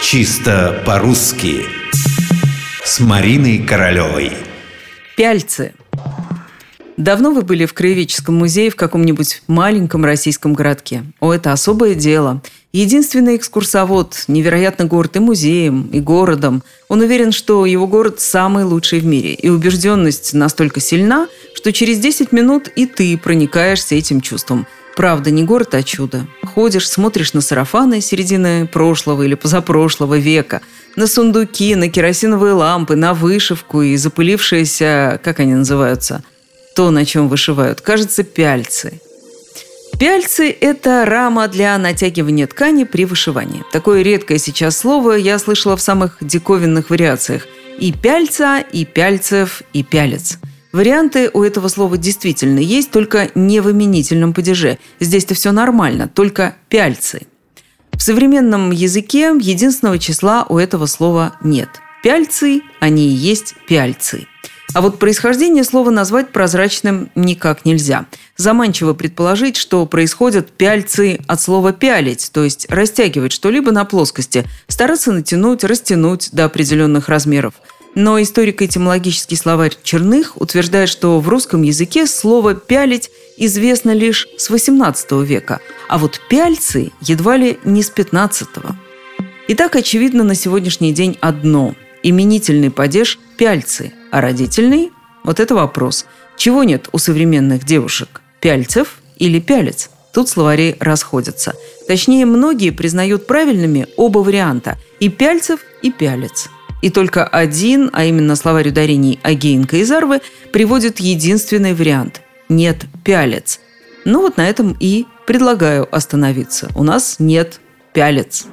Чисто по-русски С Мариной Королевой Пяльцы. Давно вы были в Краеведческом музее в каком-нибудь маленьком российском городке? О, это особое дело. Единственный экскурсовод, невероятно горд и музеем, и городом. Он уверен, что его город самый лучший в мире. И убежденность настолько сильна, что через 10 минут и ты проникаешься этим чувством – Правда, не город, а чудо. Ходишь, смотришь на сарафаны середины прошлого или позапрошлого века, на сундуки, на керосиновые лампы, на вышивку и запылившиеся, как они называются, то, на чем вышивают, кажется, пяльцы. Пяльцы – это рама для натягивания ткани при вышивании. Такое редкое сейчас слово я слышала в самых диковинных вариациях. И пяльца, и пяльцев, и пялец – Варианты у этого слова действительно есть, только не в именительном падеже. Здесь-то все нормально, только пяльцы. В современном языке единственного числа у этого слова нет. Пяльцы, они и есть пяльцы. А вот происхождение слова назвать прозрачным никак нельзя. Заманчиво предположить, что происходят пяльцы от слова «пялить», то есть растягивать что-либо на плоскости, стараться натянуть, растянуть до определенных размеров – но историко-этимологический словарь Черных утверждает, что в русском языке слово «пялить» известно лишь с XVIII века, а вот «пяльцы» едва ли не с XV. Итак, очевидно на сегодняшний день одно – именительный падеж – пяльцы, а родительный – вот это вопрос. Чего нет у современных девушек – пяльцев или пялец? Тут словари расходятся. Точнее, многие признают правильными оба варианта – и пяльцев, и пялец – и только один, а именно словарь ударений Агеенко и Зарвы, приводит единственный вариант – нет пялец. Ну вот на этом и предлагаю остановиться. У нас нет пялец.